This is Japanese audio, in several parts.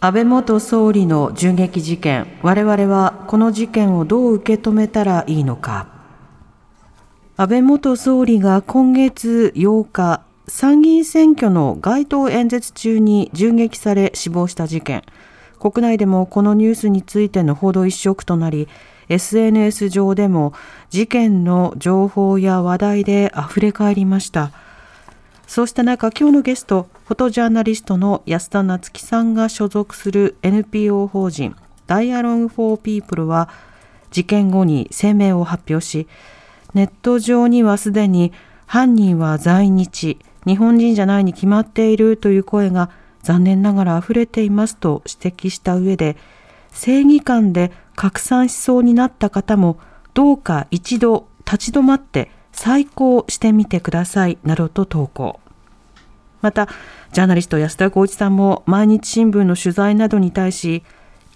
安倍元総理の銃撃事件我々はこの事件をどう受け止めたらいいのか。安倍元総理が今月8日参議院選挙の街頭演説中に銃撃され死亡した事件。国内でもこのニュースについての報道一色となり SNS 上でも事件の情報や話題で溢れ返りました。そうした中今日のゲストフォトジャーナリストの安田夏樹さんが所属する NPO 法人ダイアロン・フォー・ピープルは事件後に声明を発表しネット上にはすでに犯人は在日日本人じゃないに決まっているという声が残念ながら溢れていますと指摘した上で正義感で拡散しそうになった方もどうか一度立ち止まって再考してみてくださいなどと投稿。またジャーナリスト安田浩一さんも毎日新聞の取材などに対し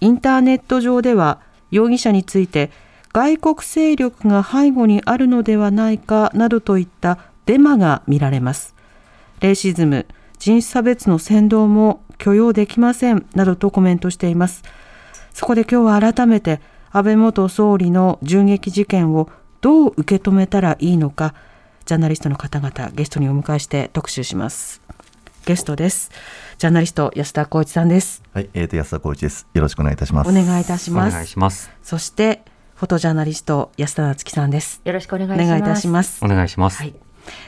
インターネット上では容疑者について外国勢力が背後にあるのではないかなどといったデマが見られます。レイシズム人種差別の扇動も許容できませんなどとコメントしています。そこで今日は改めて安倍元総理の銃撃事件をどう受け止めたらいいのかジャーナリストの方々ゲストにお迎えして特集します。ゲストです。ジャーナリスト安田浩一さんです。はい、えー、と安田浩一です。よろしくお願いいたします。お願いいたしおます。願いします。そしてフォトジャーナリスト安田夏樹さんです。よろしくお願いおします。願いいたします。お願いします、はい、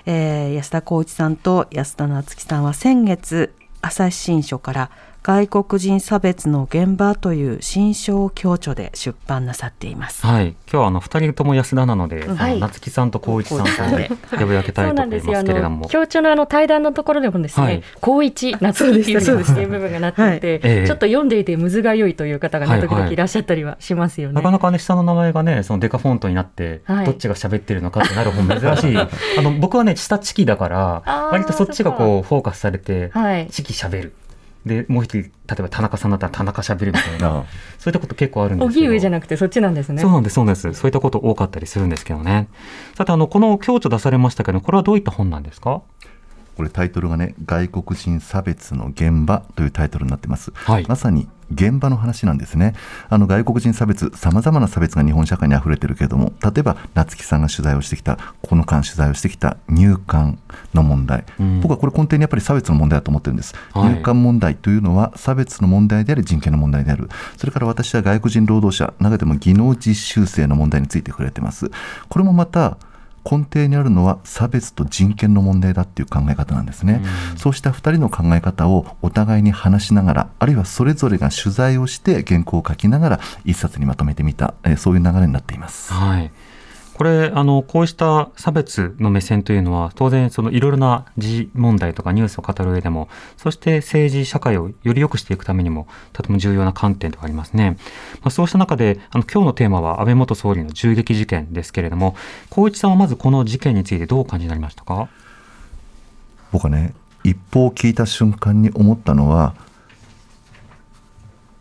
えー安田浩一さんと安田夏樹さんは先月朝日新書から外国人差別の現場という新書を共著で出版なさっています。はい、今日はあの二人とも安田なので、あはい。の夏木さんと光一さん光と一さん呼び分けたそいうと思いますなんですよ。あのけれども、強調のあの対談のところでもですね、はい。高一夏っていうそうで部分がなってい。て、ええ。ちょっと読んでいてむずがゆいという方がね、はい時々いらっしゃったりはしますよね。なかなかね下の名前がねそのデカフォントになって、はい。どっちが喋ってるのかってなる本珍しい。あの僕はね下チキだから割とそっちがこうフォーカスされて、はい。チキ喋るでもう一人例えば田中さんだったら田中喋るみたいなあそういったこと結構あるんですけど荻上じゃなくてそっちなんですね。そうなんです、そうなんです。そういったこと多かったりするんですけどね。さて、あの、この共著出されましたけど、これはどういった本なんですか？これタイトルがね、外国人差別の現場というタイトルになってます。はいまさに現場の話なんですね。あの外国人差別、さまざまな差別が日本社会に溢れてるけれども、例えば夏木さんが取材をしてきた、この間取材をしてきた入管の問題、うん僕はこれ根底にやっぱり差別の問題だと思ってるんです。はい入管問題というのは差別の問題であり人権の問題である。それから私は外国人労働者、中でも技能実習生の問題について触れてます。これもまた根底にあるのは差別と人権の問題だっていう考え方なんですね。そうした2人の考え方をお互いに話しながら、あるいはそれぞれが取材をして原稿を書きながら一冊にまとめてみた、えーそういう流れになっています。はい。これ、あの、こうした差別の目線というのは、当然、そのいろいろな時問題とかニュースを語る上でも、そして政治、社会をより良くしていくためにも、とても重要な観点とかありますね。まあ、そうした中で、あの、今日のテーマは安倍元総理の銃撃事件ですけれども、光一さんはまずこの事件についてどうお感じになりましたか？僕はね一報を聞いた瞬間に思ったのは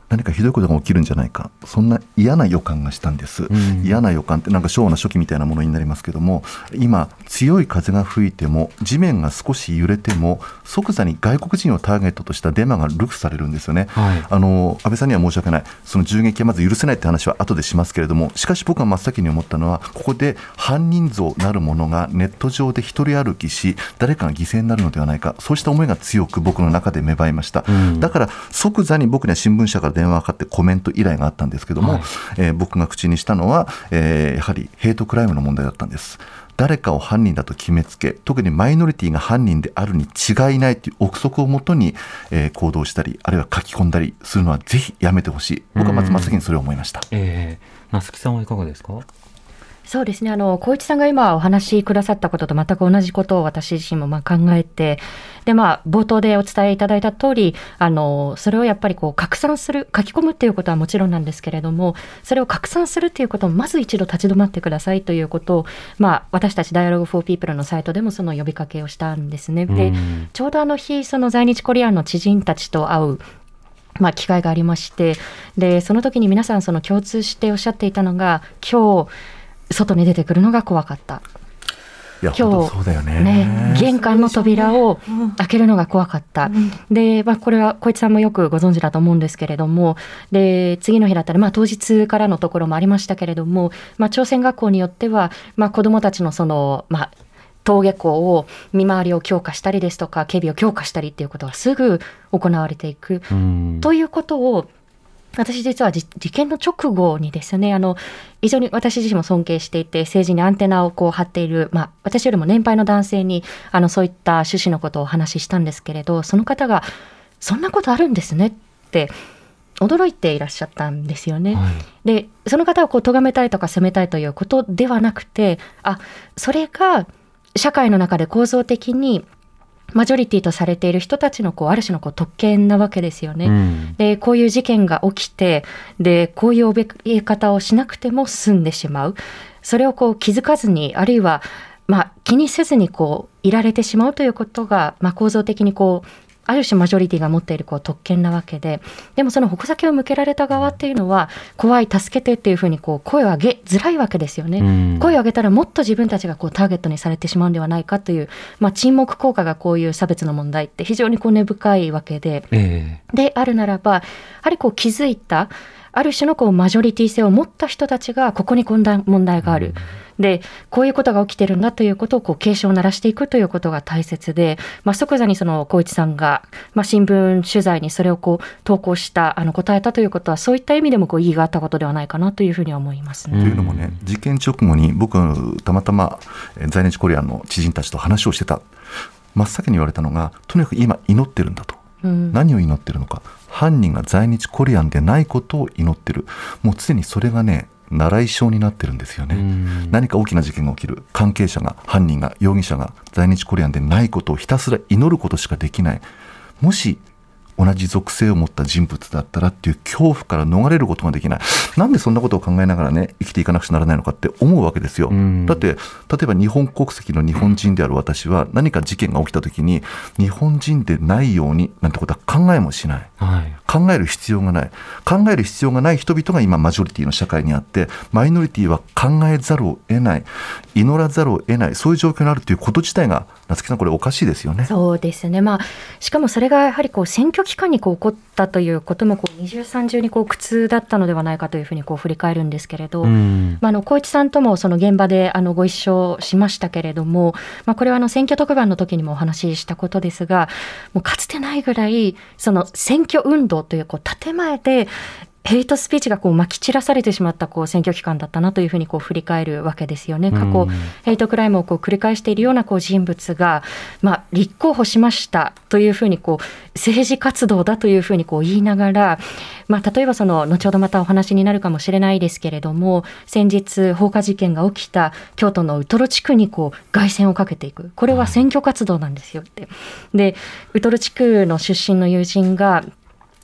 何かひどいことが起きるんじゃないか。そんな嫌な予感がしたんです、ん。嫌な予感ってなんか昭和の初期みたいなものになりますけども今強い風が吹いても地面が少し揺れても即座に外国人をターゲットとしたデマがルフされるんですよね、はい。あの安倍さんには申し訳ない、その銃撃はまず許せないって話は後でしますけれども、しかし僕が真っ先に思ったのは、ここで犯人像なるものがネット上で一人歩きし、誰かが犠牲になるのではないか、そうした思いが強く僕の中で芽生えました。うん。だから即座に僕には新聞社から電話がかかってコメント依頼があったんですけども、はいえー僕が口にしたのは、えーやはりヘイトクライムの問題だったんです。誰かを犯人だと決めつけ、特にマイノリティが犯人であるに違いないという憶測をもとに、えー行動したり、あるいは書き込んだりするのはぜひやめてほしい。僕はまず真っ先にそれを思いました。ええ那須木さんはいかがですか？そうですね。あの、小一さんが今お話しくださったことと全く同じことを私自身もまあ考えて、で、まあ、冒頭でお伝えいただいた通り、あの、それをやっぱりこう拡散する、書き込むっていうことはもちろんなんですけれども、それを拡散するっていうことをまず一度立ち止まってくださいということを、まあ、私たち Dialogue for People のサイトでもその呼びかけをしたんですね。で、うんちょうどあの日、その在日コリアンの知人たちと会うまあ、機会がありましてでその時に皆さんその共通しておっしゃっていたのが今日外に出てくるのが怖かった、いや今日本当そうだよね。ね、玄関の扉を開けるのが怖かった、で、まあ、これは小市さんもよくご存知だと思うんですけれどもで次の日だったら、まあ、当日からのところもありましたけれども、まあ、朝鮮学校によっては、まあ、子どもたちのその、まあ、登下校を見回りを強化したりですとか警備を強化したりっていうことがすぐ行われていく。うん。ということを私実はじ事件の直後にですねあの非常に私自身も尊敬していて政治にアンテナをこう張っている、まあ、私よりも年配の男性にあのそういった趣旨のことをお話ししたんですけれどその方が「そんなことあるんですね」って驚いていらっしゃったんですよね。はいでその方をこう咎めたいとか責めたいということではなくてあそれが社会の中で構造的にマジョリティとされている人たちのこうある種のこう特権なわけですよね。うんでこういう事件が起きてでこういう怯え方をしなくても済んでしまうそれをこう気づかずにあるいは、まあ、気にせずにこういられてしまうということが、まあ、構造的にこうある種マジョリティが持っているこう特権なわけででもその矛先を向けられた側っていうのは怖い助けてっていうふうにこう声を上げづらいわけですよね。うん声を上げたらもっと自分たちがこうターゲットにされてしまうんではないかという、まあ、沈黙効果がこういう差別の問題って非常にこう根深いわけで。えであるならばやはりこう気づいたある種のこうマジョリティ性を持った人たちがここに問題問題がある。でこういうことが起きてるんだということをこう警鐘を鳴らしていくということが大切で、まあ、即座にその光一さんが、まあ、新聞取材にそれをこう投稿したあの答えたということはそういった意味でもこう意義があったことではないかなというふうには思いますね。というのもね、事件直後に僕はたまたまえー在日コリアンの知人たちと話をしてた。真っ先に言われたのがとにかく今祈ってるんだと、うん。何を祈ってるのか。犯人が在日コリアンでないことを祈ってる。もう常にそれがね習い性になってるんですよね、うん。何か大きな事件が起きる。関係者が犯人が容疑者が在日コリアンでないことをひたすら祈ることしかできない。もし同じ属性を持った人物だったらっていう恐怖から逃れることができない。なんでそんなことを考えながらね生きていかなくちゃならないのかって思うわけですよ、うん。だって例えば日本国籍の日本人である私は何か事件が起きた時に日本人でないようになんてことは考えもしない。はい。考える必要がない。考える必要がない人々が今マジョリティの社会にあってマイノリティは考えざるを得ない。祈らざるを得ない。そういう状況にあるということ自体が夏木さんこれおかしいですよね。そうですね、まあ、しかもそれがやはりこう選挙期間にこう起こったということもこう二重三重にこう苦痛だったのではないかというふうにこう振り返るんですけれど、うんまあ、あの小市さんともその現場であのご一緒しましたけれども、まあ、これはあの選挙特番の時にもお話ししたことですがもうかつてないぐらいその選挙運動というこう建前でヘイトスピーチがこう撒き散らされてしまったこう選挙期間だったなというふうにこう振り返るわけですよね。過去、うんヘイトクライムをこう繰り返しているようなこう人物が、まあ、立候補しましたというふうにこう政治活動だというふうにこう言いながら、まあ、例えばその後ほどまたお話になるかもしれないですけれども先日放火事件が起きた京都のウトロ地区にこう凱旋をかけていくこれは選挙活動なんですよって。でウトロ地区の出身の友人が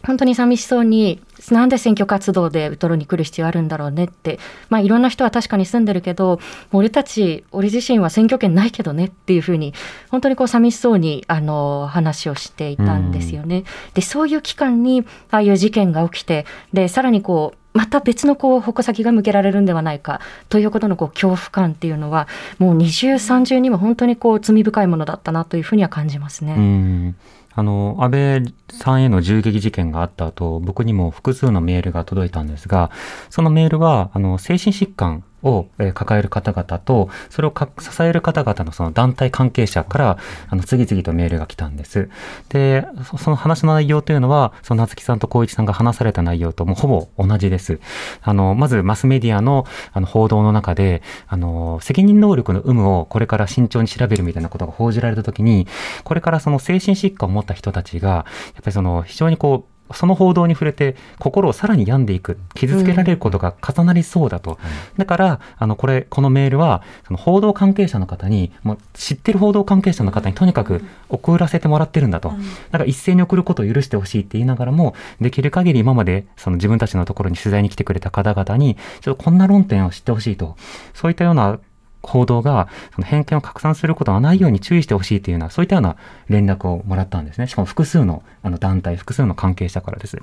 本当に寂しそうになんで選挙活動でウトロに来る必要あるんだろうねって、まあ、いろんな人は確かに住んでるけど俺たち俺自身は選挙権ないけどねっていうふうに本当にこう寂しそうにあの話をしていたんですよね。でそういう期間にああいう事件が起きてでさらにこうまた別のこう矛先が向けられるんではないかということのこう恐怖感っていうのはもう二重三重にも本当にこう罪深いものだったなというふうには感じますね。うんあの安倍さんへの銃撃事件があった後僕にも複数のメールが届いたんですがそのメールはあの精神疾患を抱える方々とそれを支える方々のその団体関係者からあの次々とメールが来たんです。でその話の内容というのはその夏木さんと光一さんが話された内容ともうほぼ同じです。あのまずマスメディアのあの報道の中であの責任能力の有無をこれから慎重に調べるみたいなことが報じられた時にこれからその精神疾患を持った人たちがやっぱりその非常にこうその報道に触れて心をさらに病んでいく傷つけられることが重なりそうだと、だからあのこれこのメールはその報道関係者の方にもう知ってる報道関係者の方にとにかく送らせてもらってるんだと、だから一斉に送ることを許してほしいって言いながらもできる限り今までその自分たちのところに取材に来てくれた方々にちょっとこんな論点を知ってほしいと。そういったような報道がその偏見を拡散することがないように注意してほしいというようなそういったような連絡をもらったんですね。しかも複数のあの団体複数の関係者からです。で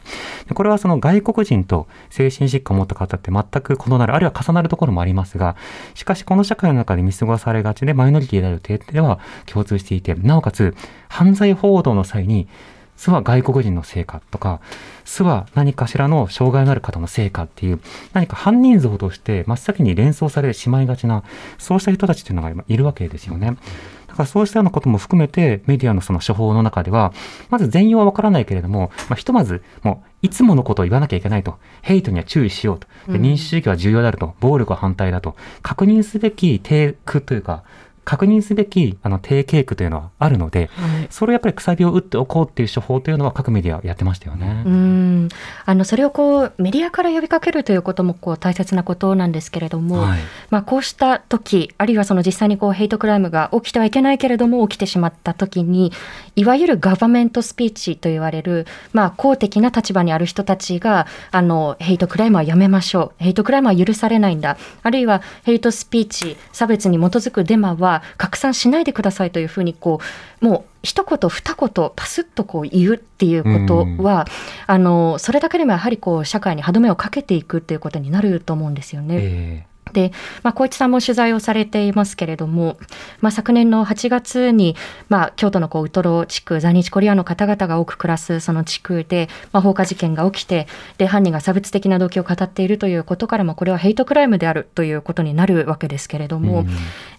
これはその外国人と精神疾患を持った方って全く異なるあるいは重なるところもありますがしかしこの社会の中で見過ごされがちでマイノリティである点では共通していてなおかつ犯罪報道の際に巣は外国人の成果とか、巣は何かしらの障害のある方の成果っていう、何か犯人像として真っ先に連想されてしまいがちな、そうした人たちっていうのが今いるわけですよね。だからそうしたようなことも含めて、メディアのその処方の中では、まず全容はわからないけれども、まあ、ひとまず、もう、いつものことを言わなきゃいけないと。ヘイトには注意しようと。で民主主義は重要であると。暴力は反対だと。確認すべきテクというか、確認すべきあの低経区というのはあるので、はい、それをやっぱりくさびを打っておこうっていう処方というのは各メディアやってましたよね。うん。あのそれをこうメディアから呼びかけるということもこう大切なことなんですけれども、はい、まあ、こうした時あるいはその実際にこうヘイトクライムが起きてはいけないけれども起きてしまった時にいわゆるガバメントスピーチと言われる、まあ、公的な立場にある人たちがあのヘイトクライムはやめましょう。ヘイトクライムは許されないんだ。あるいはヘイトスピーチ差別に基づくデマは拡散しないでくださいというふうにこうもう一言二言パスッとこう言うっていうことは、あのそれだけでもやはりこう社会に歯止めをかけていくっていうことになると思うんですよね。えーで、まあ、小一さんも取材をされていますけれども、まあ、昨年の8月に、まあ、京都のこうウトロ地区在日コリアンの方々が多く暮らすその地区で、まあ、放火事件が起きてで犯人が差別的な動機を語っているということからもこれはヘイトクライムであるということになるわけですけれども、うん、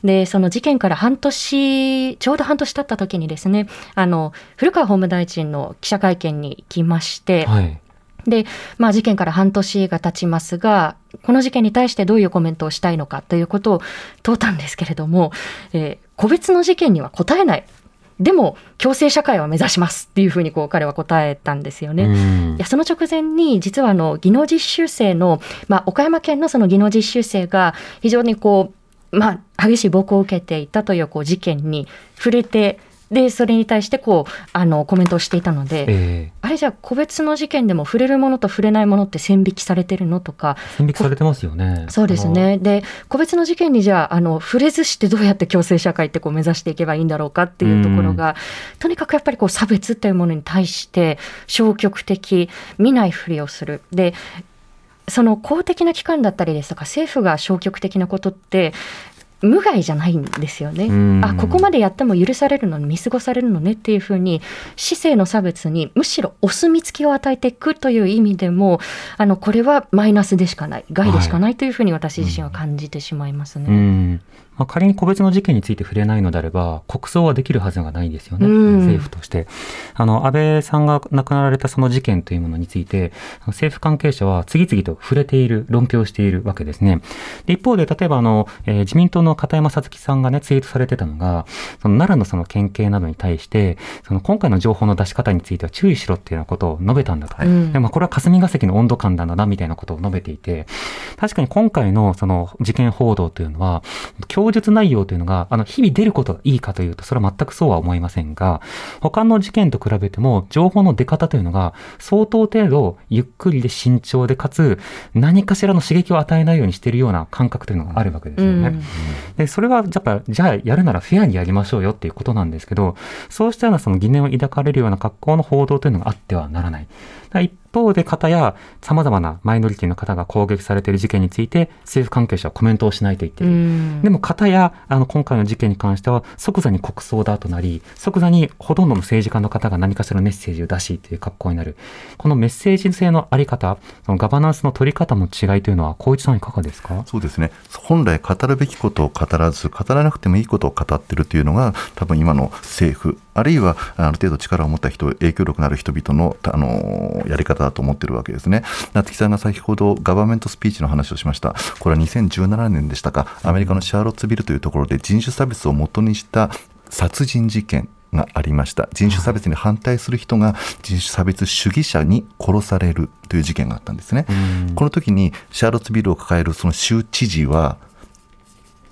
でその事件から半年ちょうど半年経った時にですねあの古川法務大臣の記者会見に来まして、はいで、まあ、事件から半年が経ちますが、この事件に対してどういうコメントをしたいのかということを問うたんですけれども、えー、個別の事件には答えない。でも、共生社会を目指しますっていうふうにこう彼は答えたんですよね。いやその直前に、実はあの技能実習生の、まあ、岡山県のその技能実習生が非常にこう、まあ、激しい暴行を受けていたというこう事件に触れてでそれに対してこうあのコメントをしていたので、えー、あれじゃあ個別の事件でも触れるものと触れないものって線引きされてるのとか線引きされてますよね。そうですね。で個別の事件にじゃああの触れずしてどうやって共生社会ってこう目指していけばいいんだろうかっていうところが、とにかくやっぱりこう差別っていうものに対して消極的見ないふりをする。でその公的な機関だったりですとか政府が消極的なことって無害じゃないんですよね。あここまでやっても許されるのに見過ごされるのねっていうふうに市政の差別にむしろお墨付きを与えていくという意味でもあのこれはマイナスでしかない害でしかないというふうに私自身は感じてしまいますね。はいまあ、仮に個別の事件について触れないのであれば、国葬はできるはずがないんですよね、政府として。あの、安倍さんが亡くなられたその事件というものについて、政府関係者は次々と触れている、論評しているわけですね。で一方で、例えばあの、えー、自民党の片山さつきさんがね、ツイートされてたのが、その奈良のその県警などに対して、その今回の情報の出し方については注意しろっていうようなことを述べたんだと。はい、でまあ、これは霞が関の温度感なんだな、みたいなことを述べていて、確かに今回のその事件報道というのは、供述内容というのが、あの、日々出ることがいいかというと、それは全くそうは思いませんが、他の事件と比べても、情報の出方というのが、相当程度、ゆっくりで慎重で、かつ、何かしらの刺激を与えないようにしているような感覚というのがあるわけですよね。うん、で、それは、やっぱ、じゃあ、やるならフェアにやりましょうよっていうことなんですけど、そうしたようなその疑念を抱かれるような格好の報道というのがあってはならない。一方で方や様々なマイノリティの方が攻撃されている事件について政府関係者はコメントをしないと言っている。でも方やあの今回の事件に関しては即座に国葬だとなり、即座にほとんどの政治家の方が何かしらメッセージを出しという格好になる。このメッセージ性のあり方、そのガバナンスの取り方の違いというのは、光一さんいかがですか？そうですね。本来語るべきことを語らず、語らなくてもいいことを語ってるというのが、多分今の政府、あるいはある程度力を持った人、影響力のある人々のあのやり方だと思ってるわけですね。夏木さんが先ほどガバメントスピーチの話をしました。これは2017年でしたか、アメリカのシャーロッツビルというところで人種差別をもとにした殺人事件がありました人種差別に反対する人が人種差別主義者に殺されるという事件があったんですね。この時にシャーロッツビルを抱えるその州知事は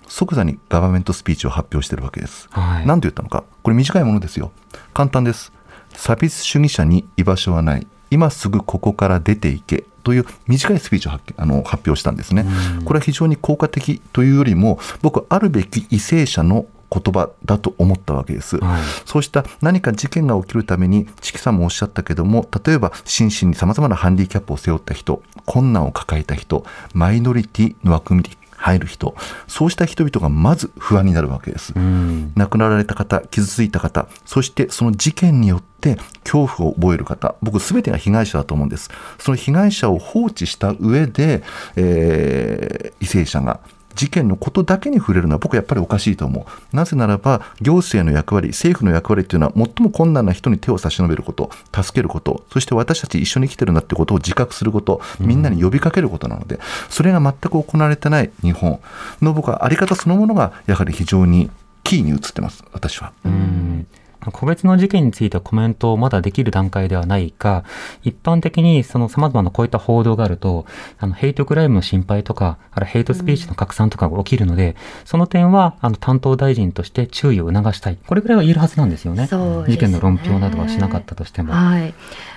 即座にガバメントスピーチを発表しているわけです。はい。何て言ったのか。これ短いものですよ。簡単です。差別主義者に居場所はない。今すぐここから出ていけ。という短いスピーチを発あの発表したんですね。これは非常に効果的というよりも僕はあるべき為政者の言葉だと思ったわけです、はい。そうした何か事件が起きるために、チキさんもおっしゃったけども、例えば心身にさまざまなハンディキャップを背負った人、困難を抱えた人、マイノリティの枠組みに入る人、そうした人々がまず不安になるわけです。うん亡くなられた方、傷ついた方、そしてその事件によって恐怖を覚える方、僕すべてが被害者だと思うんです。その被害者を放置した上で、えー、為政者が事件のことだけに触れるのは僕やっぱりおかしいと思う。なぜならば行政の役割、政府の役割っていうのは最も困難な人に手を差し伸べること、助けること、そして私たち一緒に生きてるんだってことを自覚すること、みんなに呼びかけることなので、それが全く行われてない日本の僕はあり方そのものがやはり非常にキーに映ってます、私は。うん個別の事件についてはコメントをまだできる段階ではないが、一般的にその様々なこういった報道があると、あの、ヘイトクライムの心配とか、あるヘイトスピーチの拡散とかが起きるので、その点は、あの、担当大臣として注意を促したい。これぐらいは言えるはずなんですよね。ね事件の論評などはしなかったとしても。はい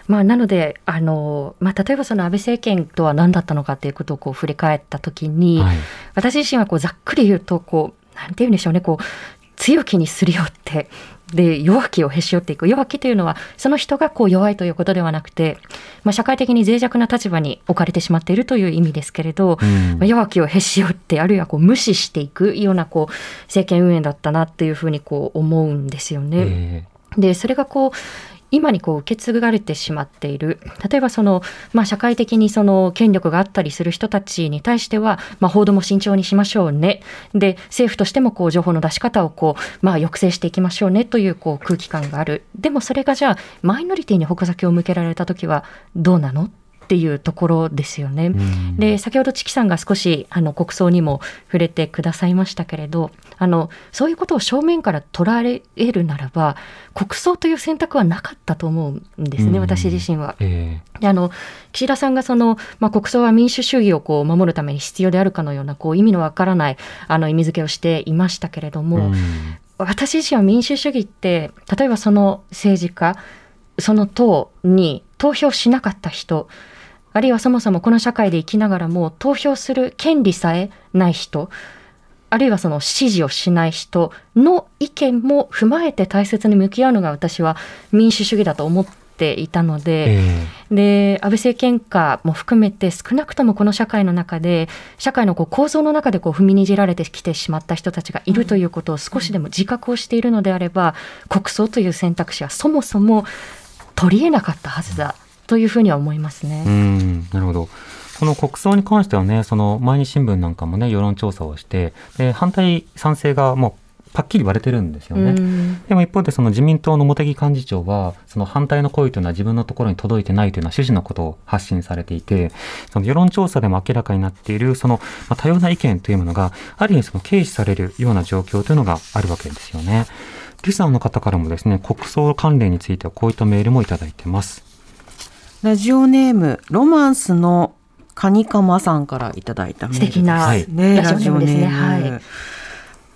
まあ、なのであの、まあ、例えばその安倍政権とは何だったのかということをこう振り返ったときに、はい私自身はこうざっくり言うとこうなんて言うんでしょうねこう強気にすり寄ってで弱気をへし折っていく。弱気というのはその人がこう弱いということではなくて、まあ、社会的に脆弱な立場に置かれてしまっているという意味ですけれど、うん。まあ、弱気をへし折ってあるいはこう無視していくようなこう政権運営だったなっていうふうにこう思うんですよね。えでそれがこう今にこう受け継がれてしまっている。例えばその、まあ、社会的にその権力があったりする人たちに対しては、まあ、報道も慎重にしましょうね。で政府としてもこう情報の出し方をこう、まあ、抑制していきましょうねというこう空気感がある。でもそれがじゃあマイノリティに矛先を向けられた時はどうなのっていうところですよね。うんで先ほどチキさんが少しあの国葬にも触れてくださいましたけれどあのそういうことを正面から捉えるならば国葬という選択はなかったと思うんですね、うん私自身は。えであの岸田さんがその、まあ、国葬は民主主義をこう守るために必要であるかのようなこう意味のわからないあの意味付けをしていましたけれどえも、うん私自身は民主主義って例えばその政治家その党に投票しなかった人あるいはそもそもこの社会で生きながらも投票する権利さえない人あるいはその支持をしない人の意見も踏まえて大切に向き合うのが私は民主主義だと思っていたので、えで安倍政権下も含めて少なくともこの社会の中で社会のこう構造の中でこう踏みにじられてきてしまった人たちがいるということを少しでも自覚をしているのであれば、国葬という選択肢はそもそも取り得なかったはずだというふうには思いますうね。ん、なるほど。この国葬に関してはね、その毎日新聞なんかもね、世論調査をして、で反対、賛成がもうパッキリ割れてるんですよね。うんでも一方でその自民党の茂木幹事長は、その反対の声というのは自分のところに届いてないというような趣旨のことを発信されていて、その世論調査でも明らかになっている、そのまあ多様な意見というものが、ある意味その軽視されるような状況というのがあるわけですよね。リスナーの方からもですね、国葬関連についてはこういったメールもいただいてます。ラジオネームロマンスのカニカマさんからいただいたメール素敵なラジオネームですね。はい。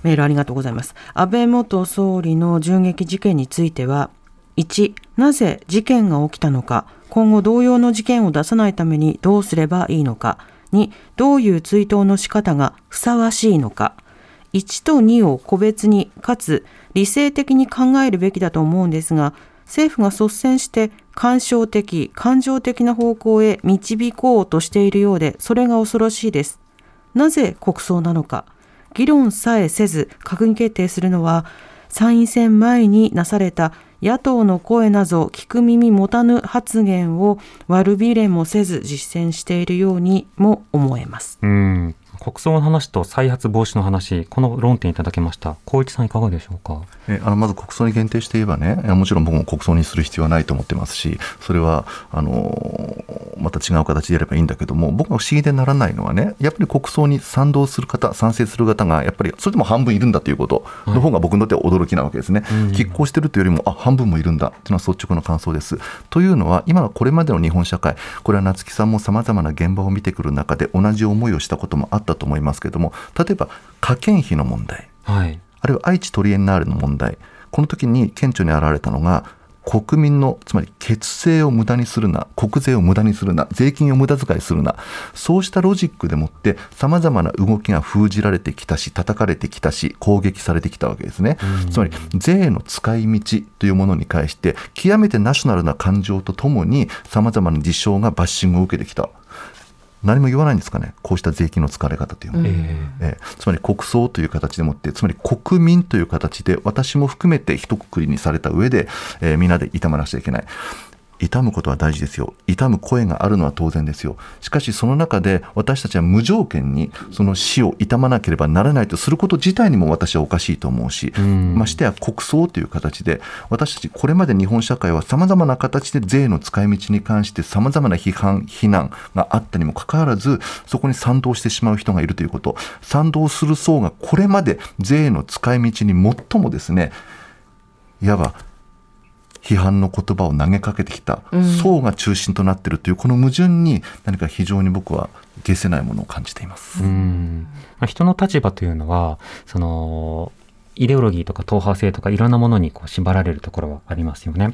メールありがとうございます。安倍元総理の銃撃事件については、1、なぜ事件が起きたのか、今後同様の事件を出さないためにどうすればいいのか、2、どういう追悼の仕方がふさわしいのか、1と2を個別にかつ理性的に考えるべきだと思うんですが政府が率先して感傷的感情的な方向へ導こうとしているようでそれが恐ろしいですなぜ国葬なのか議論さえせず閣議決定するのは参院選前になされた野党の声など聞く耳持たぬ発言を悪びれもせず実践しているようにも思えます。うん。国葬の話と再発防止の話、この論点いただきました。光一さんいかがでしょうか？えあのまず国葬に限定して言えばね、もちろん僕も国葬にする必要はないと思ってますし、それはあのまた違う形でやればいいんだけども、僕が不思議でならないのはね、やっぱり国葬に賛同する方、賛成する方が、やっぱりそれでも半分いるんだということの方が僕にとっては驚きなわけですね。拮抗してるというよりも、あ半分もいるんだというのは率直な感想です。というのは、今のこれまでの日本社会、これは夏木さんもさまざまな現場を見てくる中で、同じ思いをしたこともあったと思いますけれども、例えば科研費の問題。はい。あるいは愛知トリエンナーレの問題、この時に顕著に現れたのが、国民の、つまり血税を無駄にするな、国税を無駄にするな、税金を無駄遣いするな、そうしたロジックでもって、さまざまな動きが封じられてきたし、叩かれてきたし、攻撃されてきたわけですね。つまり、税の使い道というものに対して、極めてナショナルな感情とともに、さまざまな事象がバッシングを受けてきた。何も言わないんですかね、こうした税金の使われ方というもの。ええーつまり国葬という形でもって、つまり国民という形で、私も含めて一括りにされた上で、えーみんなで悼まなくちゃいけない。悼むことは大事ですよ。悼む声があるのは当然ですよ。しかしその中で私たちは無条件にその死を悼まなければならないとすること自体にも私はおかしいと思うし、んましてや国葬という形で私たちこれまで日本社会はさまざまな形で税の使い道に関してさまざまな批判非難があったにもかかわらずそこに賛同してしまう人がいるということ賛同する層がこれまで税の使い道に最もですねいわば批判の言葉を投げかけてきた層が中心となっているというこの矛盾に何か非常に僕は消せないものを感じています。うんまあ人の立場というのはそのイデオロギーとか党派性とかいろんなものにこう縛られるところはありますよね。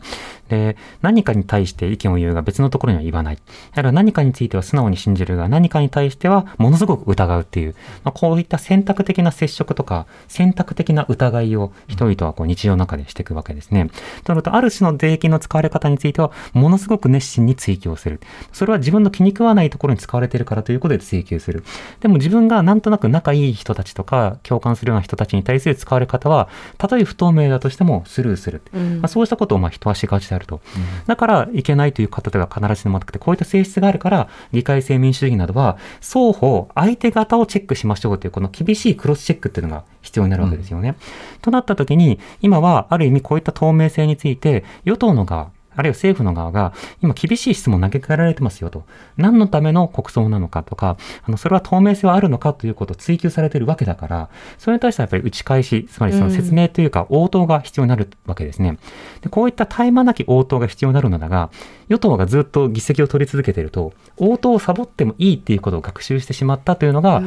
で、何かに対して意見を言うが別のところには言わない。だから何かについては素直に信じるが何かに対してはものすごく疑うっていう、まあ、こういった選択的な接触とか選択的な疑いを人々はこう日常の中でしていくわけですね。となると、ある種の税金の使われ方についてはものすごく熱心に追求をする。それは自分の気に食わないところに使われているからということで追求する。でも自分がなんとなく仲いい人たちとか共感するような人たちに対する使われ方は、たとえ不透明だとしてもスルーする。まあ、そうしたことをまあ人はしがちであると。だからいけないという方では必ずしもなくて、こういった性質があるから、議会制民主主義などは、双方、相手方をチェックしましょうという、この厳しいクロスチェックっていうのが必要になるわけですよね。となった時に、今はある意味こういった透明性について、与党の側、あるいは政府の側が、今厳しい質問を投げかけられてますよと。何のための国葬なのかとか、あの、それは透明性はあるのかということを追求されているわけだから、それに対してはやっぱり打ち返し、つまりその説明というか応答が必要になるわけですね。でこういった絶え間なき応答が必要になるのだが、与党がずっと議席を取り続けていると、応答をサボってもいいっていうことを学習してしまったというのが、こ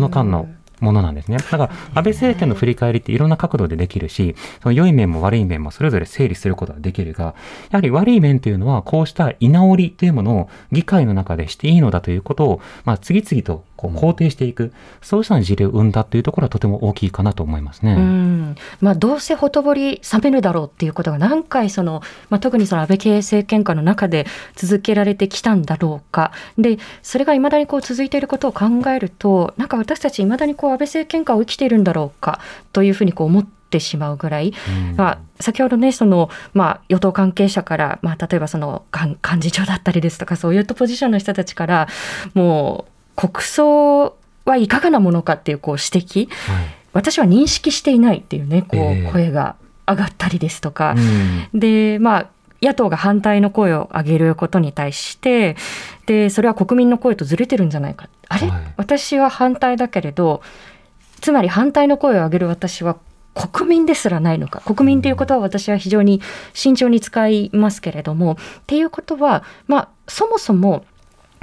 の間のものなんですね。だから、安倍政権の振り返りっていろんな角度でできるし、その良い面も悪い面もそれぞれ整理することができるが、やはり悪い面というのは、こうした居直りというものを議会の中でしていいのだということを、まあ、次々とこう肯定していく、そうした事例を生んだというところはとても大きいかなと思いますね。うん。まあ、どうせほとぼり冷めるだろうっていうことが何回その、まあ、特にその安倍系政権下の中で続けられてきたんだろうか。でそれがいまだにこう続いていることを考えるとなんか私たちいまだにこう安倍政権下を生きているんだろうかというふうにこう思ってしまうぐらい、まあ、先ほどねその、まあ、与党関係者から、まあ、例えばその幹幹事長だったりですとかそういうポジションの人たちからもう国葬はいかがなものかっていうこう指摘、はい。私は認識していないっていうねこうええ。声が上がったりですとか、うん。でまあ野党が反対の声を上げることに対してでそれは国民の声とずれてるんじゃないか。あれ、はい。私は反対だけれどつまり反対の声を上げる私は国民ですらないのか。国民ということは私は非常に慎重に使いますけれどもっていうことはまあそもそも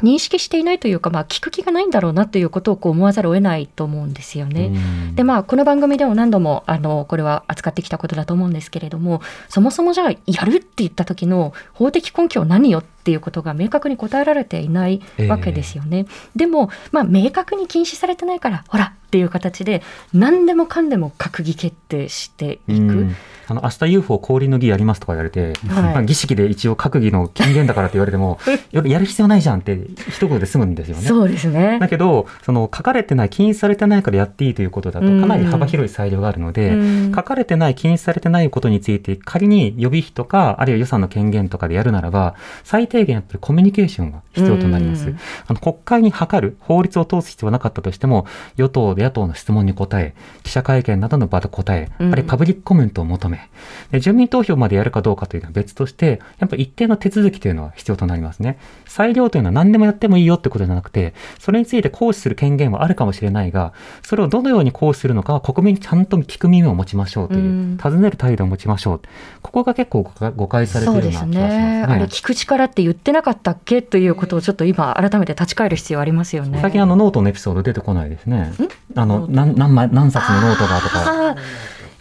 認識していないというか、まあ、聞く気がないんだろうなということをこう思わざるを得ないと思うんですよね。うんでまあこの番組でも何度もあのこれは扱ってきたことだと思うんですけれどもそもそもじゃあやるって言った時の法的根拠は何よっていうことが明確に答えられていないわけですよね。でもまあ明確に禁止されてないからほらっていう形で何でもかんでも閣議決定していく。うんあの明日 UFO 降臨の儀やりますとか言われて、はいまあ儀式で一応閣議の権限だからって言われてもや やる必要ないじゃんって一言で済むんですよね。そうですねだ。けどその書かれてない禁止されてないからやっていいということだとうんかなり幅広い裁量があるので、うん書かれてない禁止されてないことについて仮に予備費とかあるいは予算の権限とかでやるならば最低限やっぱりコミュニケーションが必要となります。うんあの国会に諮る法律を通す必要はなかったとしても与党野党の質問に答え記者会見などの場で答え、うん。あるいはパブリックコメントを求めで住民投票までやるかどうかというのは別としてやっぱり一定の手続きというのは必要となりますね裁量というのは何でもやってもいいよってことじゃなくてそれについて行使する権限はあるかもしれないがそれをどのように行使するのかは国民にちゃんと聞く耳を持ちましょうという、うん尋ねる態度を持ちましょうここが結構誤解されてるような気がしますね。あれ聞く力って言ってなかったっけということをちょっと今改めて立ち返る必要ありますよね。最近あのノートのエピソード出てこないですね。あの何何枚何冊のノートがとか。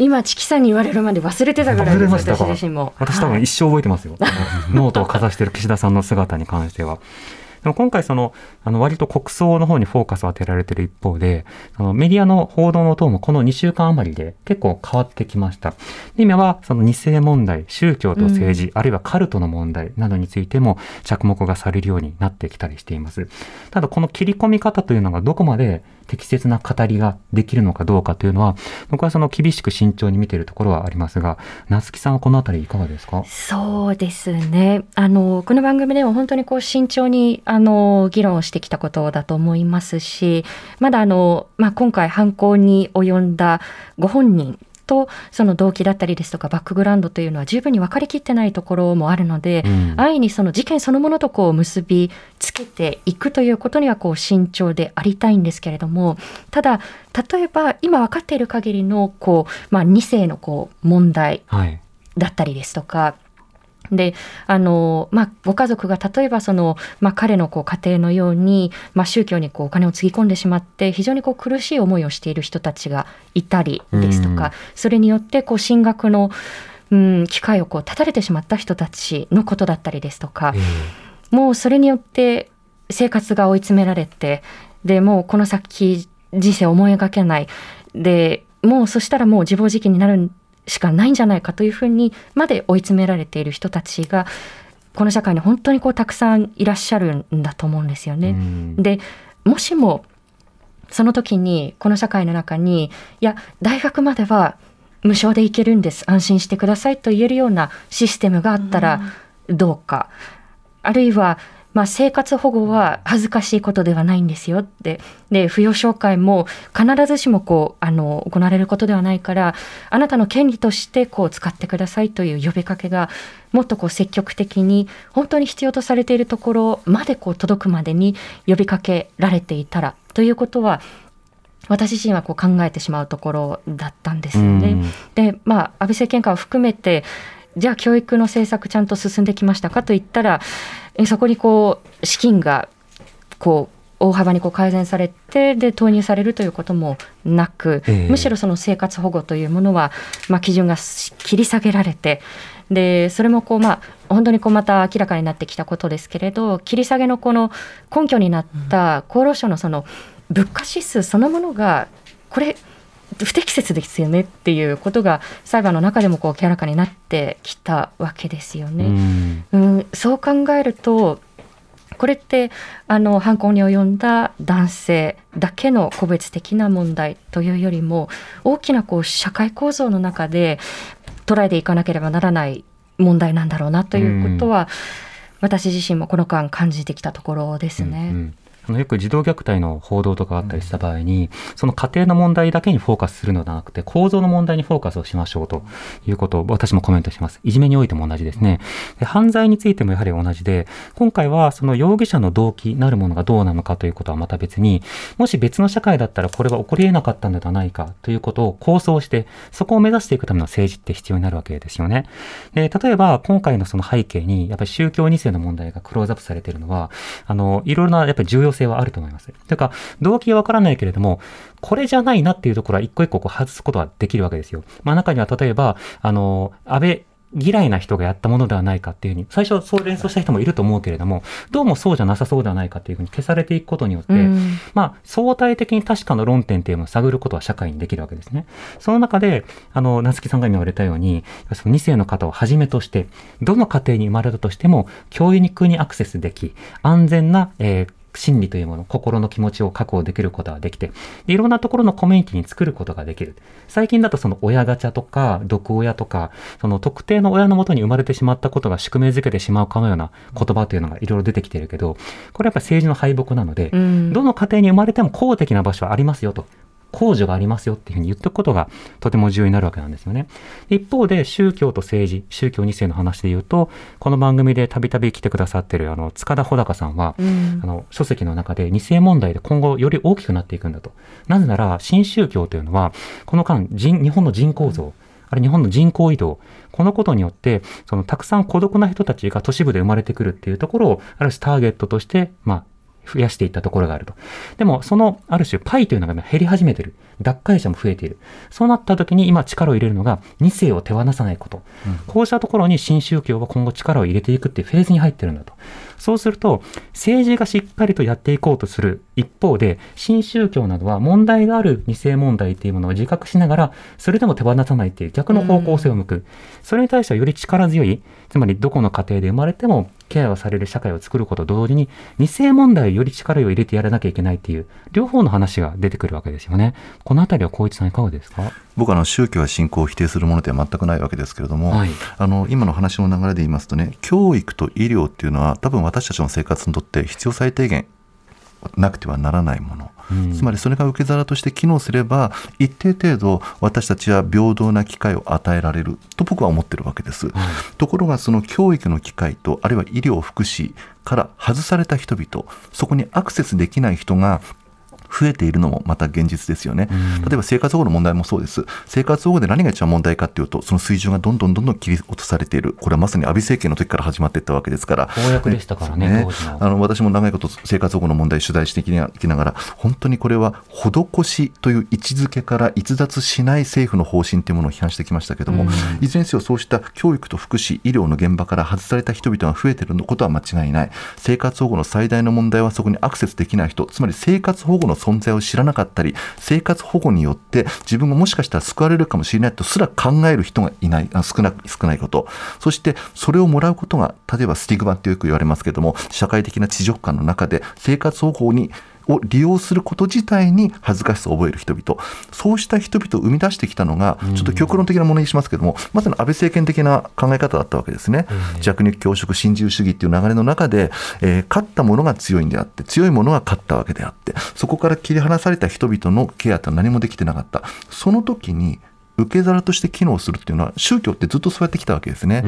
今チキさんに言われるまで忘れてたぐらいです私自身も。私多分一生覚えてますよ。ノートをかざしている岸田さんの姿に関しては。でも今回その、あの割と国葬の方にフォーカスを当てられている一方で、あのメディアの報道の等もこの2週間余りで結構変わってきました。で今はその2世問題、宗教と政治、あるいはカルトの問題などについても着目がされるようになってきたりしています。ただこの切り込み方というのがどこまで適切な語りができるのかどうかというのは、僕はその厳しく慎重に見ているところはありますが、夏木さんはこのあたりいかがですか？そうですね。あのこの番組でも本当にこう慎重にあの議論をしてきたことだと思いますし、まだあのまあ今回犯行に及んだご本人とその動機だったりですとかバックグラウンドというのは十分に分かりきってないところもあるので、うん安易にその事件そのものとこう結びつけていくということにはこう慎重でありたいんですけれどもただ例えば今分かっている限りのこう、まあ、2世のこう問題はい。だったりですとかであの、まあ、ご家族が例えばその、まあ、彼のこう家庭のように、まあ、宗教にこうお金をつぎ込んでしまって非常にこう苦しい思いをしている人たちがいたりですとか、うん。それによってこう進学の、うん、機会をこう断たれてしまった人たちのことだったりですとかえ、もうそれによって生活が追い詰められてでもうこの先人生を思い描けない。でもうそしたらもう自暴自棄になるしかないんじゃないかというふうにまで追い詰められている人たちがこの社会に本当にこうたくさんいらっしゃるんだと思うんですよえね。うん。でもしもその時にこの社会の中にいや大学までは無償で行けるんです安心してくださいと言えるようなシステムがあったらどうか、あるいは、まあ、生活保護は恥ずかしいことではないんですよってで扶養照会も必ずしもこうあの行われることではないからあなたの権利としてこう使ってくださいという呼びかけがもっとこう積極的に本当に必要とされているところまでこう届くまでに呼びかけられていたらということは私自身はこう考えてしまうところだったんですよね。うんでまあ安倍政権下を含めてじゃあ教育の政策ちゃんと進んできましたかといったらえそこにこう資金がこう大幅にこう改善されてで投入されるということもなく、ええ。むしろその生活保護というものは、まあ、基準が切り下げられてでそれもこう、まあ、本当にこうまた明らかになってきたことですけれど切り下げのこの根拠になった厚労省のその物価指数そのものがこれ不適切ですよねっていうことが裁判の中でもこう明らかになってきたわけですようね。んうん、そう考えるとこれってあの犯行に及んだ男性だけの個別的な問題というよりも大きなこう社会構造の中で捉えていかなければならない問題なんだろうなということは、私自身もこの間感じてきたところですね。うんうんあのよく児童虐待の報道とかあったりした場合に、その家庭の問題だけにフォーカスするのではなくて、構造の問題にフォーカスをしましょうということを私もコメントします。いじめにおいても同じですね。で犯罪についてもやはり同じで、今回はその容疑者の動機なるものがどうなのかということはまた別に、もし別の社会だったらこれは起こり得なかったのではないかということを構想して、そこを目指していくための政治って必要になるわけですよね。で、例えば今回のその背景に、やっぱり宗教2世の問題がクローズアップされているのは、あの、いろいろなやっぱり重要性はあると思います。というか、動機はわからないけれども、これじゃないなっていうところは一個一個こう外すことはできるわけですよ。まあ中には例えば、あの、安倍嫌いな人がやったものではないかっていうふうに、最初そう連想した人もいると思うけれども、どうもそうじゃなさそうではないかっていうふうに消されていくことによって、うんまあ、相対的に確かな論点っていうのを探ることは社会にできるわけですね。その中で、あの、夏木さんが今言われたように、その2世の方をはじめとして、どの家庭に生まれたとしても、教育にアクセスでき、安全な、えー心理というもの、心の気持ちを確保できることができて、でいろんなところのコミュニティに作ることができる。最近だとその親ガチャとか、毒親とか、その特定の親のもとに生まれてしまったことが宿命づけてしまうかのような言葉というのがいろいろ出てきているけど、これやっぱり政治の敗北なので、うんどの家庭に生まれても公的な場所はありますよと。控除がありますよっていうふうに言っておくことがとても重要になるわけなんですよね。一方で宗教と政治、宗教2世の話で言うと、この番組でたびたび来てくださってるあの塚田穂高さんは、うんあの書籍の中で二世問題で今後より大きくなっていくんだと。なぜなら新宗教というのはこの間人日本の人口増、あれ日本の人口移動、このことによって、そのたくさん孤独な人たちが都市部で生まれてくるっていうところを、ある種ターゲットとして、まあ、増やしていったところがあると。でも、その、ある種、パイというのが今減り始めてる。脱会者も増えている。そうなった時に今力を入れるのが、2世を手放さないこと。こうしたところに新宗教は今後力を入れていくっていうフェーズに入ってるんだと。そうすると、政治がしっかりとやっていこうとする一方で、新宗教などは問題がある二世問題っていうものを自覚しながら、それでも手放さないっていう逆の方向性を向く。それに対してはより力強い、つまりどこの家庭で生まれてもケアをされる社会を作ることと同時に、二世問題をより力を入れてやらなきゃいけないっていう、両方の話が出てくるわけですよね。このあたりは光一さんいかがですか？僕はあの宗教や信仰を否定するものでは全くないわけですけれども、はいあの今の話の流れで言いますとね教育と医療っていうのは多分私たちの生活にとって必要最低限なくてはならないもの、うん。つまりそれが受け皿として機能すれば一定程度私たちは平等な機会を与えられると僕は思ってるわけです、ところがその教育の機会とあるいは医療福祉から外された人々そこにアクセスできない人が増えているのもまた現実ですよね。例えば生活保護の問題もそうです。生活保護で何が一番問題かっていうと、その水準がどんどんどんどん切り落とされている。これはまさに安倍政権の時から始まっていったわけですから。公約でしたからね、当時の。あの私も長いこと生活保護の問題取材してきながら本当にこれは施しという位置づけから逸脱しない政府の方針というものを批判してきましたけども、いずれにせよそうした教育と福祉医療の現場から外された人々が増えていることは間違いない生活保護の最大の問題はそこにアクセスできない人つまり生活保護の存在を知らなかったり生活保護によって自分がもしかしたら救われるかもしれないとすら考える人がいない少な少ないこと。そしてそれをもらうことが例えばスティグマってよく言われますけども社会的な地上感の中で生活保護にを利用すること自体に恥ずかしさを覚える人々。そうした人々を生み出してきたのがちょっと極論的なものにしますけどもまさに安倍政権的な考え方だったわけですね。弱肉強食新自由主義っていう流れの中で、えー勝ったものが強いんであって強いものが勝ったわけであってそこから切り離された人々のケアって何もできてなかった。その時に受け皿として機能するっていうのは宗教ってずっとそうやってきたわけですね。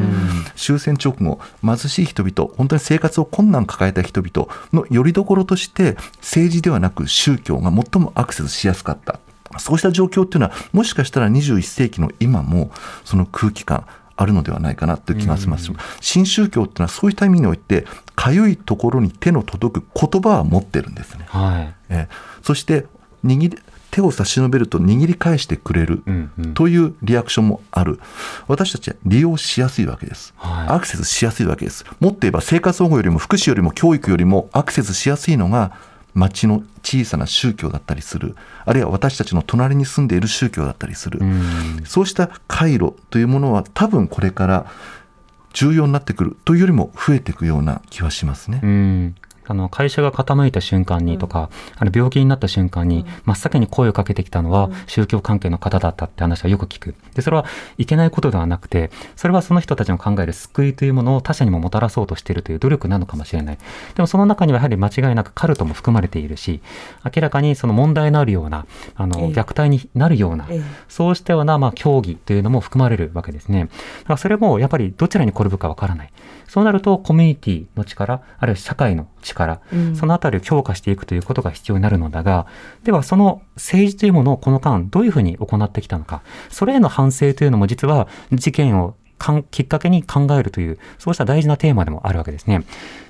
終戦直後貧しい人々本当に生活を困難抱えた人々の拠り所として政治ではなく宗教が最もアクセスしやすかったそうした状況っていうのはもしかしたら21世紀の今もその空気感あるのではないかなという気がします。新宗教っていうのはそういった意味においてかゆいところに手の届く言葉は持ってるんですね。はい。えーそして握り手を差し伸べると握り返してくれるというリアクションもある。私たちは利用しやすいわけです、はい。アクセスしやすいわけです。もっと言えば生活保護よりも福祉よりも教育よりもアクセスしやすいのが町の小さな宗教だったりする。あるいは私たちの隣に住んでいる宗教だったりする、うん。そうした回路というものは多分これから重要になってくるというよりも増えていくような気はしますね。うんあの会社が傾いた瞬間にとか、あの病気になった瞬間に、真っ先に声をかけてきたのは宗教関係の方だったって話はよく聞く。で、それはいけないことではなくて、それはその人たちの考える救いというものを他者にももたらそうとしているという努力なのかもしれない。でもその中にはやはり間違いなくカルトも含まれているし、明らかにその問題のあるような、あの、ええ虐待になるような、ええそうしたような、まあ、競技というのも含まれるわけですね。だからそれも、やっぱりどちらに転ぶかわからない。そうなると、コミュニティの力、あるいは社会の力、うん。そのあたりを強化していくということが必要になるのだが、では、その政治というものをこの間、どういうふうに行ってきたのか、それへの反省というのも実は、事件をかんきっかけに考えるという、そうした大事なテーマでもあるわけですね。今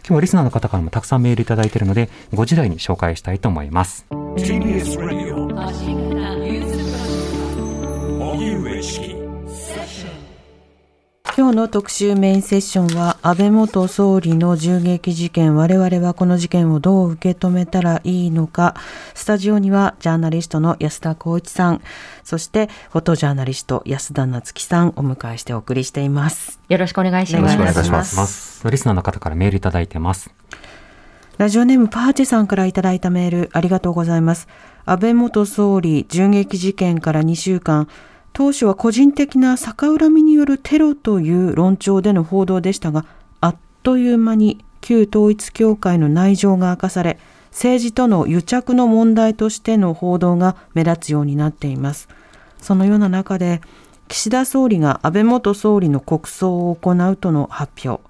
日はリスナーの方からもたくさんメールいただいているので、5時台に紹介したいと思います。TBS Radio 荻上チキ今日の特集メインセッションは安倍元総理の銃撃事件。我々はこの事件をどう受け止めたらいいのか。スタジオにはジャーナリストの安田光一さん。そしてフォトジャーナリスト安田夏樹さんお迎えしてお送りしています。よろしくお願いします。よろしくお願いします。ますリスナーの方からメールいただいてます。ラジオネームパーチェさんからいただいたメールありがとうございます。安倍元総理銃撃事件から2週間当初は個人的な逆恨みによるテロという論調での報道でしたが、あっという間に旧統一教会の内情が明かされ、政治との癒着の問題としての報道が目立つようになっています。そのような中で、岸田総理が安倍元総理の国葬を行うとの発表。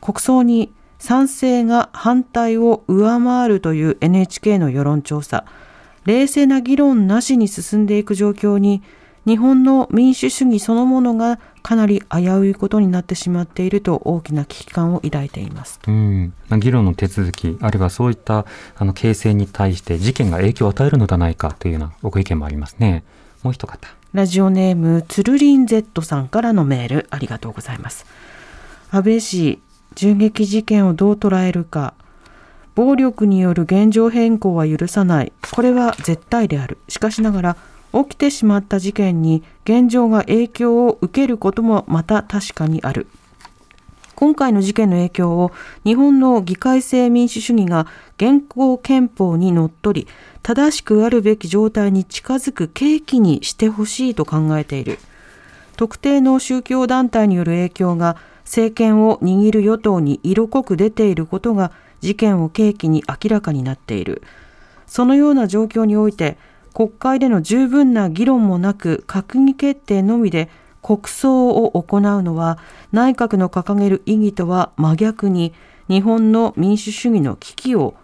国葬に賛成が反対を上回るという NHK の世論調査。冷静な議論なしに進んでいく状況に日本の民主主義そのものがかなり危ういことになってしまっていると大きな危機感を抱いています。うん、議論の手続き、あるいはそういったあの形成に対して事件が影響を与えるのではないかというようなご意見もありますね。もう一方。ラジオネームつるりん Z さんからのメールありがとうございます。安倍氏銃撃事件をどう捉えるか。暴力による現状変更は許さない。これは絶対である。しかしながら起きてしまった事件に現状が影響を受けることもまた確かにある。今回の事件の影響を日本の議会制民主主義が現行憲法にのっとり正しくあるべき状態に近づく契機にしてほしいと考えている。特定の宗教団体による影響が政権を握る与党に色濃く出ていることが事件を契機に明らかになっている。そのような状況において国会での十分な議論もなく閣議決定のみで国葬を行うのは内閣の掲げる意義とは真逆に日本の民主主義の危機を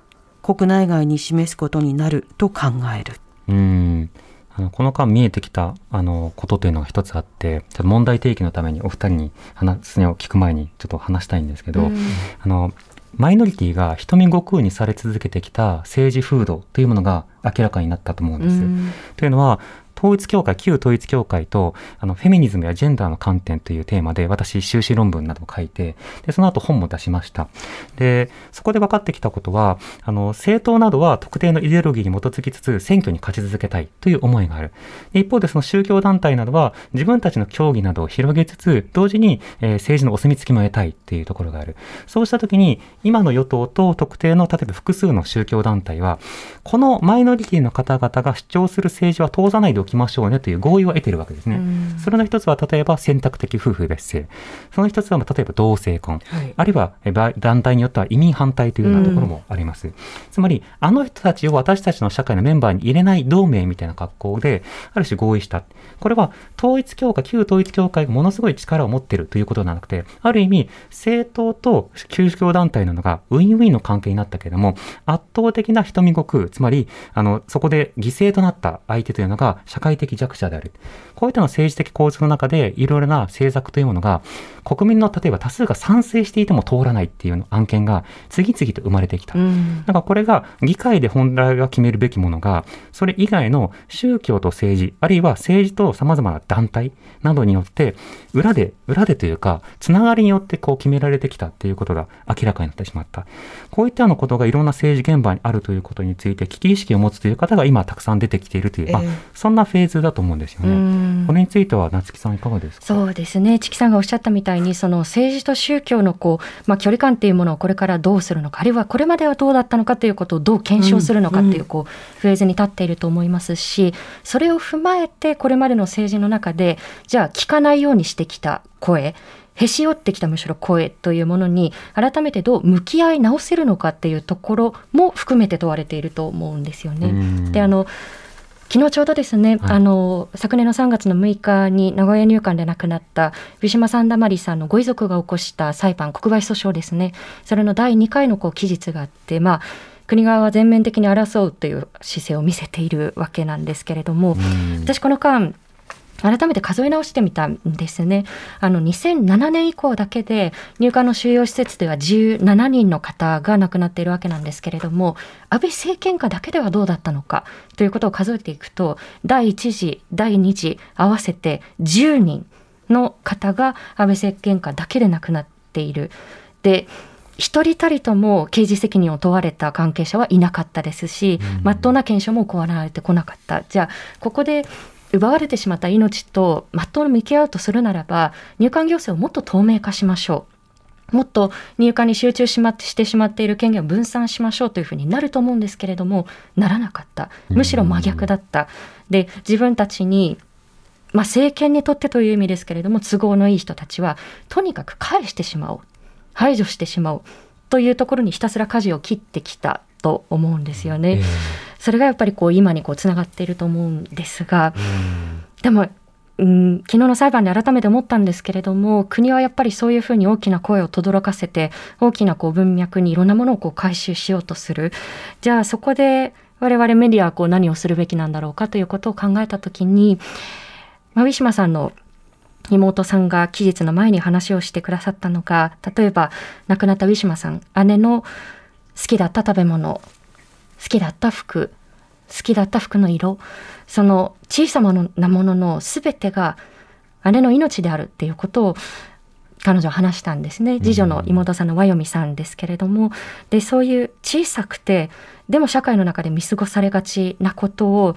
国内外に示すことになると考える。うんあのこの間見えてきたあのことというのが一つあって問題提起のためにお二人に話すを聞く前にちょっと話したいんですけど、うん、あのマイノリティが瞳悟空にされ続けてきた政治風土というものが明らかになったと思うんです。というのは統一教会、旧統一教会と、あの、フェミニズムやジェンダーの観点というテーマで、私、修士論文などを書いて、で、その後本も出しました。で、そこで分かってきたことは、あの、政党などは特定のイデオロギーに基づきつつ、選挙に勝ち続けたいという思いがある。一方で、その宗教団体などは、自分たちの教義などを広げつつ、同時に、えー、政治のお墨付きも得たいっていうところがある。そうしたときに、今の与党と特定の、例えば複数の宗教団体は、このマイノリティの方々が主張する政治は通さないでおきましょうねという合意を得ているわけですね。それの一つは例えば選択的夫婦別姓。その一つは例えば同性婚。はい、あるいは団体によっては移民反対というようなところもあります。つまり、あの人たちを私たちの社会のメンバーに入れない同盟みたいな格好で、ある種合意した。これは統一教会、旧統一教会がものすごい力を持っているということではなくて、ある意味、政党と旧教団体なのがウィンウィンの関係になったけれども、圧倒的な瞳悟空、つまり、あの、そこで犠牲となった相手というのが社会的弱者である。こういったの政治的構図の中で、いろいろな政策というものが、国民の例えば多数が賛成していても通らないっていう案件が次々と生まれてきた。うん、だからこれが議会で本来が決めるべきものが、それ以外の宗教と政治、あるいは政治と様々な団体などによって、裏で、裏でというか、つながりによってこう決められてきたっていうことが明らかになってしまった。こういったようなことがいろんな政治現場にあるということについて危機意識を持つという方が今たくさん出てきているという、えー、まあ、そんなフェーズだと思うんですよね。これについては夏木さんいかがですか？そうですね。チキさんがおっしゃったみたいに、その政治と宗教のこう、まあ、距離感っていうものをこれからどうするのか、あるいはこれまではどうだったのかということをどう検証するのかっていう、こう、フェーズに立っていると思いますし、それを踏まえて、これまでの政治の中で、じゃあ聞かないようにしてきた声、へし折ってきたむしろ声というものに改めてどう向き合い直せるのかっていうところも含めて問われていると思うんですよね。であの昨日ちょうどですね、はい、あの昨年の3月の6日に名古屋入管で亡くなったウィシュマ・サンダマリさんのご遺族が起こした裁判国賠訴訟ですね。それの第2回のこう期日があってまあ国側は全面的に争うという姿勢を見せているわけなんですけれども私この間改めて数え直してみたんですね。あの2007年以降だけで入管の収容施設では17人の方が亡くなっているわけなんですけれども安倍政権下だけではどうだったのかということを数えていくと第1次第2次合わせて10人の方が安倍政権下だけで亡くなっている。で一人たりとも刑事責任を問われた関係者はいなかったですし、ま、っとうな検証も行われてこなかった。じゃあここで奪われてしまった命とまっとうに向き合うとするならば入管行政をもっと透明化しましょう。もっと入管に集中しましてしまっている権限を分散しましょうというふうになると思うんですけれどもならなかったむしろ真逆だった。で自分たちにまあ、政権にとってという意味ですけれども都合のいい人たちはとにかく返してしまおう排除してしまおうというところにひたすら舵を切ってきたと思うんですよね。えー、それがやっぱりこう今にこうつながっていると思うんですが、でもうん、昨日の裁判で改めて思ったんですけれども国はやっぱりそういうふうに大きな声を轟かせて大きなこう文脈にいろんなものをこう回収しようとする。じゃあそこで我々メディアはこう何をするべきなんだろうかということを考えた時にまあ、ウィシュマさんの妹さんが期日の前に話をしてくださったのが例えば亡くなったウィシュマさん姉の好きだった食べ物好きだった服好きだった服の色その小さなものの全てが姉の命であるっていうことを彼女は話したんですね。次女の妹さんの和読さんですけれども。でそういう小さくてでも社会の中で見過ごされがちなことを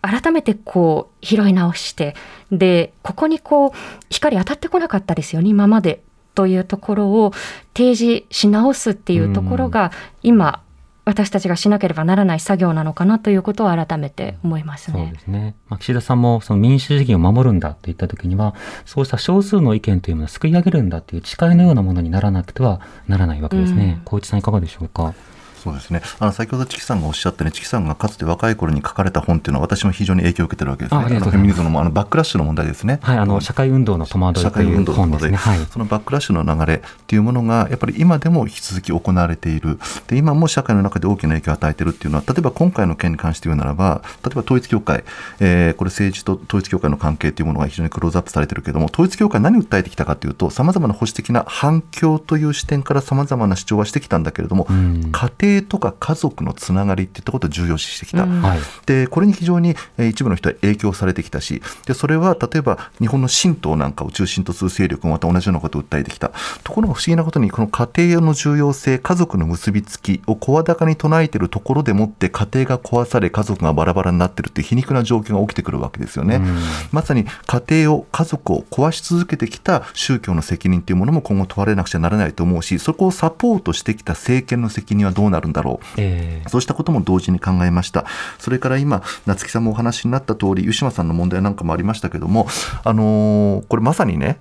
改めてこう拾い直してでここにこう光当たってこなかったですよね今までというところを提示し直すっていうところが今私たちがしなければならない作業なのかなということを改めて思いますね。そうですね。まあ、岸田さんもその民主主義を守るんだといったときには、そうした少数の意見というものを救い上げるんだという誓いのようなものにならなくてはならないわけですね。小、う、内、ん、さんいかがでしょうか？そうですねあの先ほどチキさんがおっしゃったねチキさんがかつて若い頃に書かれた本っていうのは私も非常に影響を受けてるわけですね。あのフェミニズムのあのバックラッシュの問題ですね。はい、あの社会運動の戸惑いという本ですね。はい、そのバックラッシュの流れっていうものがやっぱり今でも引き続き行われている。で今も社会の中で大きな影響を与えているっていうのは例えば今回の件に関して言うならば例えば統一教会、えー、これ政治と統一教会の関係というものが非常にクローズアップされてるけれども統一教会何を訴えてきたかというとさまざまな保守的な反響という視点からさまざまな主張はしてきたんだけれども、家庭とか家族族のつながりっていったことを重要視してきた、うん、でこれに非常に一部の人は影響されてきたしでそれは例えば日本の神道なんかを中心とする勢力もまた同じようなことを訴えてきた。ところが不思議なことにこの家庭の重要性家族の結びつきを声高に唱えているところでもって家庭が壊され家族がバラバラになっているという皮肉な状況が起きてくるわけですよね、うん、まさに家庭を家族を壊し続けてきた宗教の責任というものも今後問われなくちゃならないと思うしそこをサポートしてきた政権の責任はどうなるんだろう、えー、そうしたことも同時に考えました。それから今夏木さんもお話になった通り湯島さんの問題なんかもありましたけどもあのー、これまさにね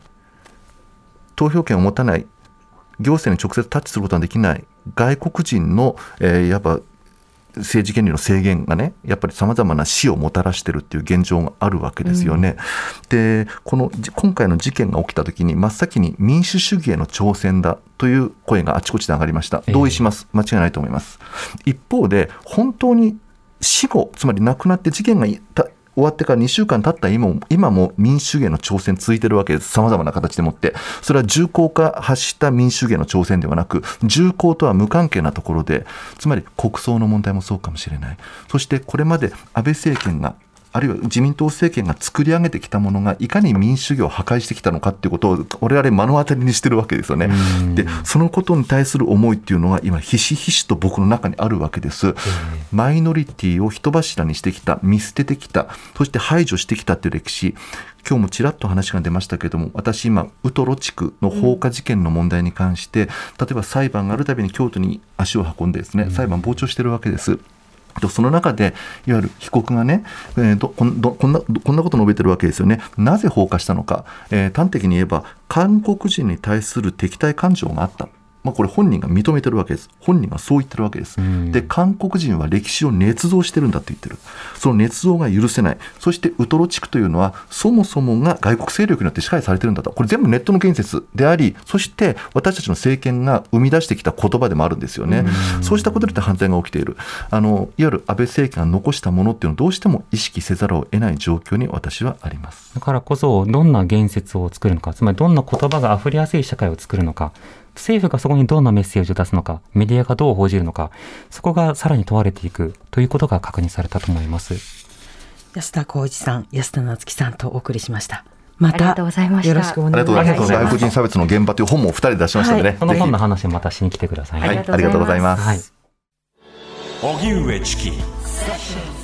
投票権を持たない行政に直接タッチすることができない外国人の、えー、やっぱ政治権利の制限がねやっぱりさまざまな死をもたらしてるっていう現状があるわけですよね。うん、でこの今回の事件が起きた時に真っ先に民主主義への挑戦だという声があちこちで上がりました。同意します、間違いないと思います。一方で本当に死後つまり亡くなって事件が終わってから2週間経った今も今も民主主義への挑戦続いてるわけです。様々な形でもって。それは重厚化発した民主主義への挑戦ではなく、重厚とは無関係なところで、つまり国葬の問題もそうかもしれない。そしてこれまで安倍政権があるいは自民党政権が作り上げてきたものがいかに民主主義を破壊してきたのかっていうことを我々目の当たりにしてるわけですよね。でそのことに対する思いっていうのは今ひしひしと僕の中にあるわけです。マイノリティを人柱にしてきた見捨ててきたそして排除してきたっていう歴史今日もちらっと話が出ましたけれども私今ウトロ地区の放火事件の問題に関して、例えば裁判があるたびに京都に足を運んでですね裁判傍聴してるわけです。その中で、いわゆる被告がね、えー、こんどこんなこんなこと述べてるわけですよね、なぜ放火したのか、えー、端的に言えば、韓国人に対する敵対感情があった。まあ、これ本人が認めてるわけです。本人がそう言ってるわけです。で、韓国人は歴史を捏造してるんだと言ってる。その捏造が許せない。そしてウトロ地区というのは、そもそもが外国勢力によって支配されてるんだと。これ全部ネットの建設であり、そして私たちの政権が生み出してきた言葉でもあるんですよね。そうしたことで犯罪が起きている。あの、いわゆる安倍政権が残したものっていうのをどうしても意識せざるを得ない状況に私はあります。だからこそ、どんな言説を作るのか、つまりどんな言葉が溢れやすい社会を作るのか、政府がそこにどんなメッセージを出すのか、メディアがどう報じるのか、そこがさらに問われていくということが確認されたと思います。安田浩一さん、安田夏樹さんとお送りしました。まありがとうたございましたよろしくおありがとうございます。お願いします外国人差別の現場という本もお二人出しましたのでね。そのぜひ本の話もまたしに来てくださいね。はい、ありがとうございます。はい荻上チキ